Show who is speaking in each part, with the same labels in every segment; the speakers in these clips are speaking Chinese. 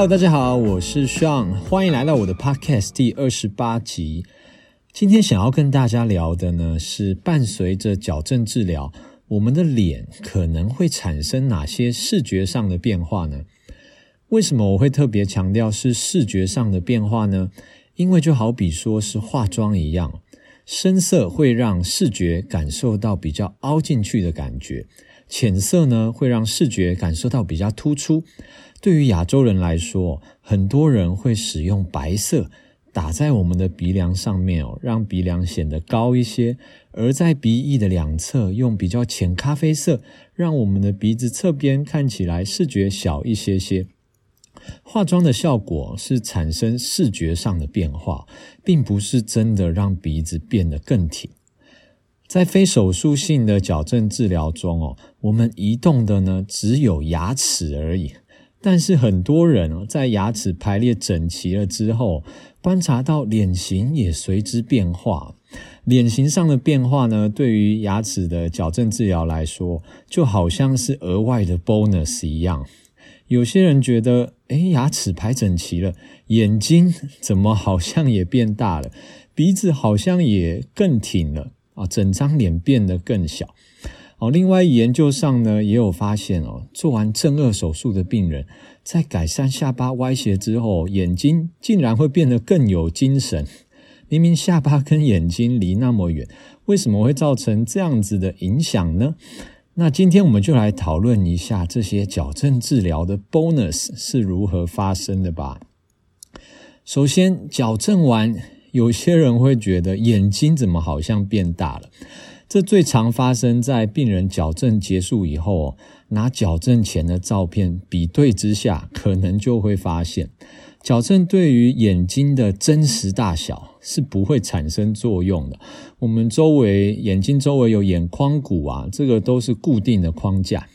Speaker 1: Hello，大家好，我是 Sean，欢迎来到我的 Podcast 第二十八集。今天想要跟大家聊的呢，是伴随着矫正治疗，我们的脸可能会产生哪些视觉上的变化呢？为什么我会特别强调是视觉上的变化呢？因为就好比说是化妆一样，深色会让视觉感受到比较凹进去的感觉。浅色呢，会让视觉感受到比较突出。对于亚洲人来说，很多人会使用白色打在我们的鼻梁上面哦，让鼻梁显得高一些；而在鼻翼的两侧用比较浅咖啡色，让我们的鼻子侧边看起来视觉小一些些。化妆的效果是产生视觉上的变化，并不是真的让鼻子变得更挺。在非手术性的矫正治疗中哦，我们移动的呢只有牙齿而已。但是很多人哦，在牙齿排列整齐了之后，观察到脸型也随之变化。脸型上的变化呢，对于牙齿的矫正治疗来说，就好像是额外的 bonus 一样。有些人觉得，诶，牙齿排整齐了，眼睛怎么好像也变大了，鼻子好像也更挺了。啊，整张脸变得更小。哦，另外研究上呢也有发现哦，做完正颚手术的病人，在改善下巴歪斜之后，眼睛竟然会变得更有精神。明明下巴跟眼睛离那么远，为什么会造成这样子的影响呢？那今天我们就来讨论一下这些矫正治疗的 bonus 是如何发生的吧。首先，矫正完。有些人会觉得眼睛怎么好像变大了？这最常发生在病人矫正结束以后，拿矫正前的照片比对之下，可能就会发现，矫正对于眼睛的真实大小是不会产生作用的。我们周围眼睛周围有眼眶骨啊，这个都是固定的框架。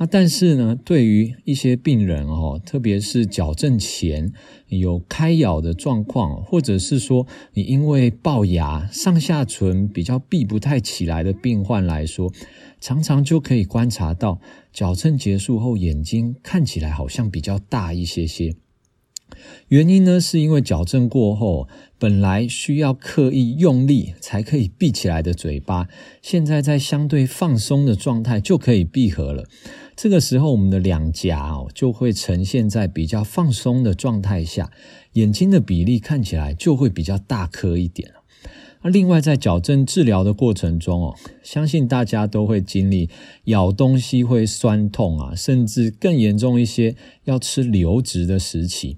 Speaker 1: 那但是呢，对于一些病人哦，特别是矫正前有开咬的状况，或者是说你因为龅牙上下唇比较闭不太起来的病患来说，常常就可以观察到矫正结束后眼睛看起来好像比较大一些些。原因呢，是因为矫正过后，本来需要刻意用力才可以闭起来的嘴巴，现在在相对放松的状态就可以闭合了。这个时候，我们的两颊哦就会呈现在比较放松的状态下，眼睛的比例看起来就会比较大颗一点。那另外，在矫正治疗的过程中哦，相信大家都会经历咬东西会酸痛啊，甚至更严重一些要吃流质的时期。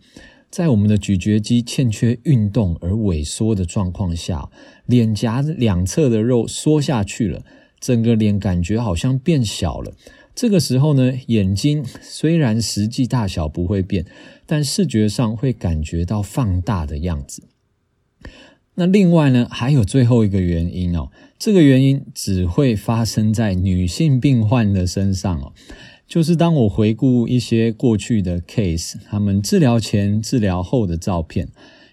Speaker 1: 在我们的咀嚼肌欠缺运动而萎缩的状况下，脸颊两侧的肉缩下去了，整个脸感觉好像变小了。这个时候呢，眼睛虽然实际大小不会变，但视觉上会感觉到放大的样子。那另外呢，还有最后一个原因哦，这个原因只会发生在女性病患的身上哦，就是当我回顾一些过去的 case，他们治疗前、治疗后的照片，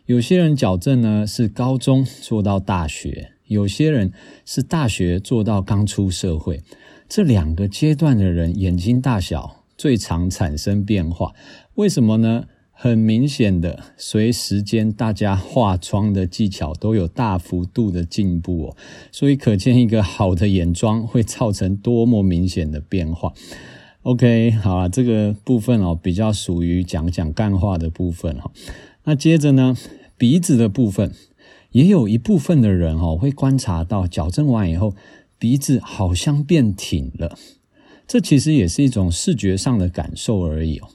Speaker 1: 有些人矫正呢是高中做到大学，有些人是大学做到刚出社会，这两个阶段的人眼睛大小最常产生变化，为什么呢？很明显的，随时间大家化妆的技巧都有大幅度的进步哦，所以可见一个好的眼妆会造成多么明显的变化。OK，好啊，这个部分哦比较属于讲讲干话的部分哈。那接着呢，鼻子的部分也有一部分的人哦会观察到矫正完以后鼻子好像变挺了，这其实也是一种视觉上的感受而已哦。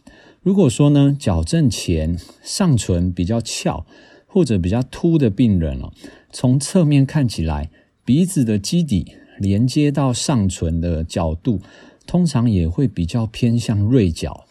Speaker 1: 如果说呢，矫正前上唇比较翘或者比较凸的病人哦，从侧面看起来，鼻子的基底连接到上唇的角度，通常也会比较偏向锐角。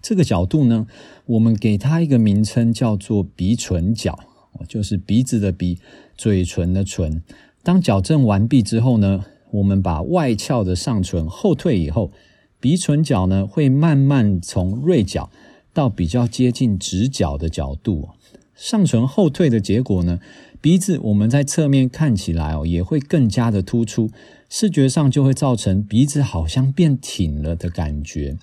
Speaker 1: 这个角度呢，我们给它一个名称叫做鼻唇角，就是鼻子的鼻，嘴唇的唇。当矫正完毕之后呢，我们把外翘的上唇后退以后。鼻唇角呢，会慢慢从锐角到比较接近直角的角度。上唇后退的结果呢，鼻子我们在侧面看起来哦，也会更加的突出，视觉上就会造成鼻子好像变挺了的感觉。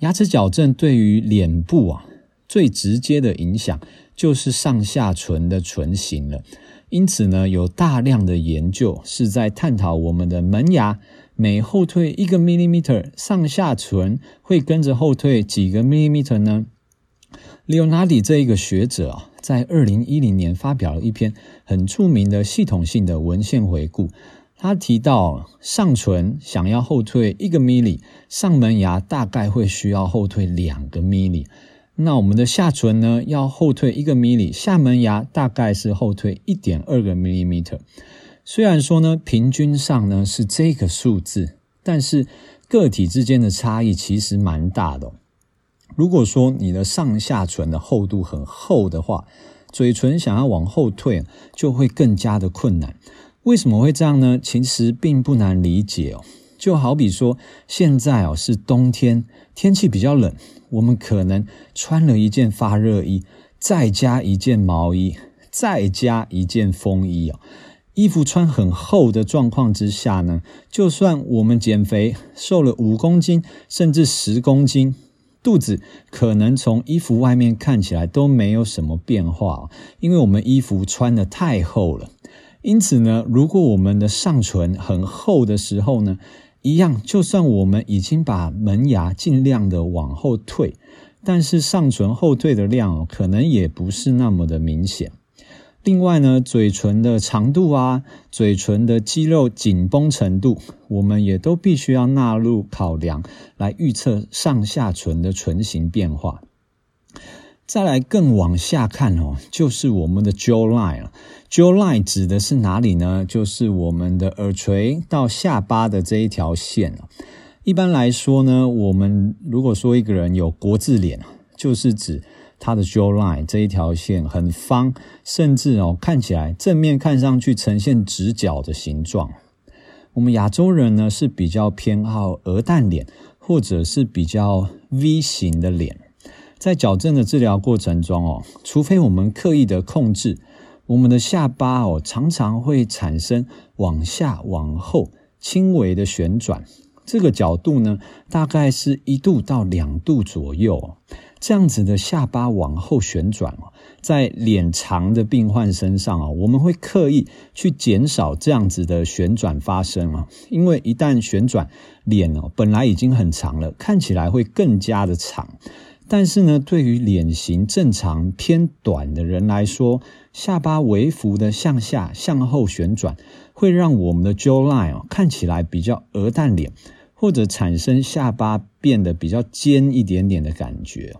Speaker 1: 牙齿矫正对于脸部啊最直接的影响就是上下唇的唇形了。因此呢，有大量的研究是在探讨我们的门牙每后退一个 millimeter，上下唇会跟着后退几个 millimeter 呢？Leonardi 这一个学者啊，在二零一零年发表了一篇很著名的系统性的文献回顾。他提到，上唇想要后退一个 milli，上门牙大概会需要后退两个 milli。那我们的下唇呢，要后退一个 milli，下门牙大概是后退一点二个 millimeter。虽然说呢，平均上呢是这个数字，但是个体之间的差异其实蛮大的。如果说你的上下唇的厚度很厚的话，嘴唇想要往后退就会更加的困难。为什么会这样呢？其实并不难理解哦。就好比说，现在哦是冬天，天气比较冷。我们可能穿了一件发热衣，再加一件毛衣，再加一件风衣哦。衣服穿很厚的状况之下呢，就算我们减肥瘦了五公斤，甚至十公斤，肚子可能从衣服外面看起来都没有什么变化，因为我们衣服穿得太厚了。因此呢，如果我们的上唇很厚的时候呢，一样，就算我们已经把门牙尽量的往后退，但是上唇后退的量可能也不是那么的明显。另外呢，嘴唇的长度啊，嘴唇的肌肉紧绷程度，我们也都必须要纳入考量，来预测上下唇的唇形变化。再来更往下看哦，就是我们的 jawline 了。jawline 指的是哪里呢？就是我们的耳垂到下巴的这一条线。一般来说呢，我们如果说一个人有国字脸，就是指他的 jawline 这一条线很方，甚至哦看起来正面看上去呈现直角的形状。我们亚洲人呢是比较偏好鹅蛋脸，或者是比较 V 型的脸。在矫正的治疗过程中哦，除非我们刻意的控制，我们的下巴哦，常常会产生往下、往后轻微的旋转。这个角度呢，大概是一度到两度左右。这样子的下巴往后旋转，在脸长的病患身上啊，我们会刻意去减少这样子的旋转发生啊，因为一旦旋转，脸哦本来已经很长了，看起来会更加的长。但是呢，对于脸型正常偏短的人来说，下巴微幅的向下、向后旋转，会让我们的 jawline 哦看起来比较鹅蛋脸，或者产生下巴变得比较尖一点点的感觉。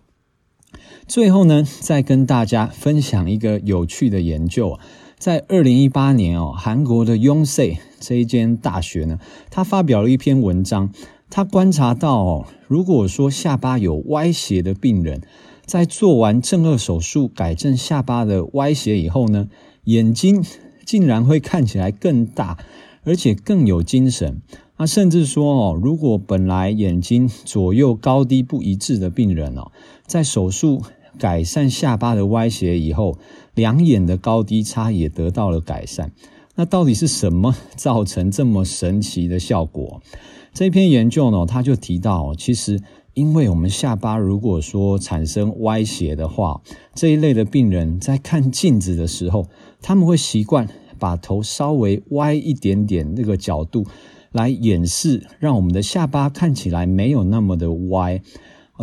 Speaker 1: 最后呢，再跟大家分享一个有趣的研究，在二零一八年哦，韩国的 Yonsei 这一间大学呢，他发表了一篇文章。他观察到，如果说下巴有歪斜的病人，在做完正顎手术改正下巴的歪斜以后呢，眼睛竟然会看起来更大，而且更有精神。啊，甚至说哦，如果本来眼睛左右高低不一致的病人哦，在手术改善下巴的歪斜以后，两眼的高低差也得到了改善。那到底是什么造成这么神奇的效果？这篇研究呢，他就提到，其实因为我们下巴如果说产生歪斜的话，这一类的病人在看镜子的时候，他们会习惯把头稍微歪一点点那个角度来掩饰，让我们的下巴看起来没有那么的歪。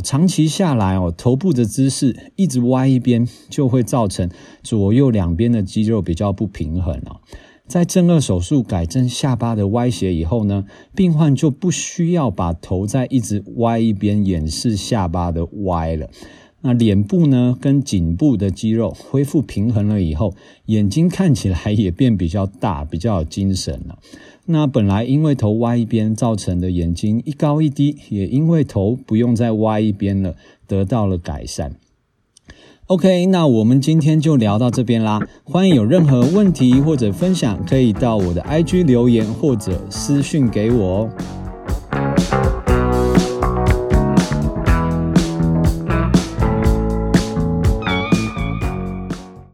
Speaker 1: 长期下来哦，头部的姿势一直歪一边，就会造成左右两边的肌肉比较不平衡啊。在正顎手术改正下巴的歪斜以后呢，病患就不需要把头再一直歪一边掩饰下巴的歪了。那脸部呢跟颈部的肌肉恢复平衡了以后，眼睛看起来也变比较大，比较有精神了。那本来因为头歪一边造成的眼睛一高一低，也因为头不用再歪一边了，得到了改善。OK，那我们今天就聊到这边啦。欢迎有任何问题或者分享，可以到我的 IG 留言或者私讯给我哦。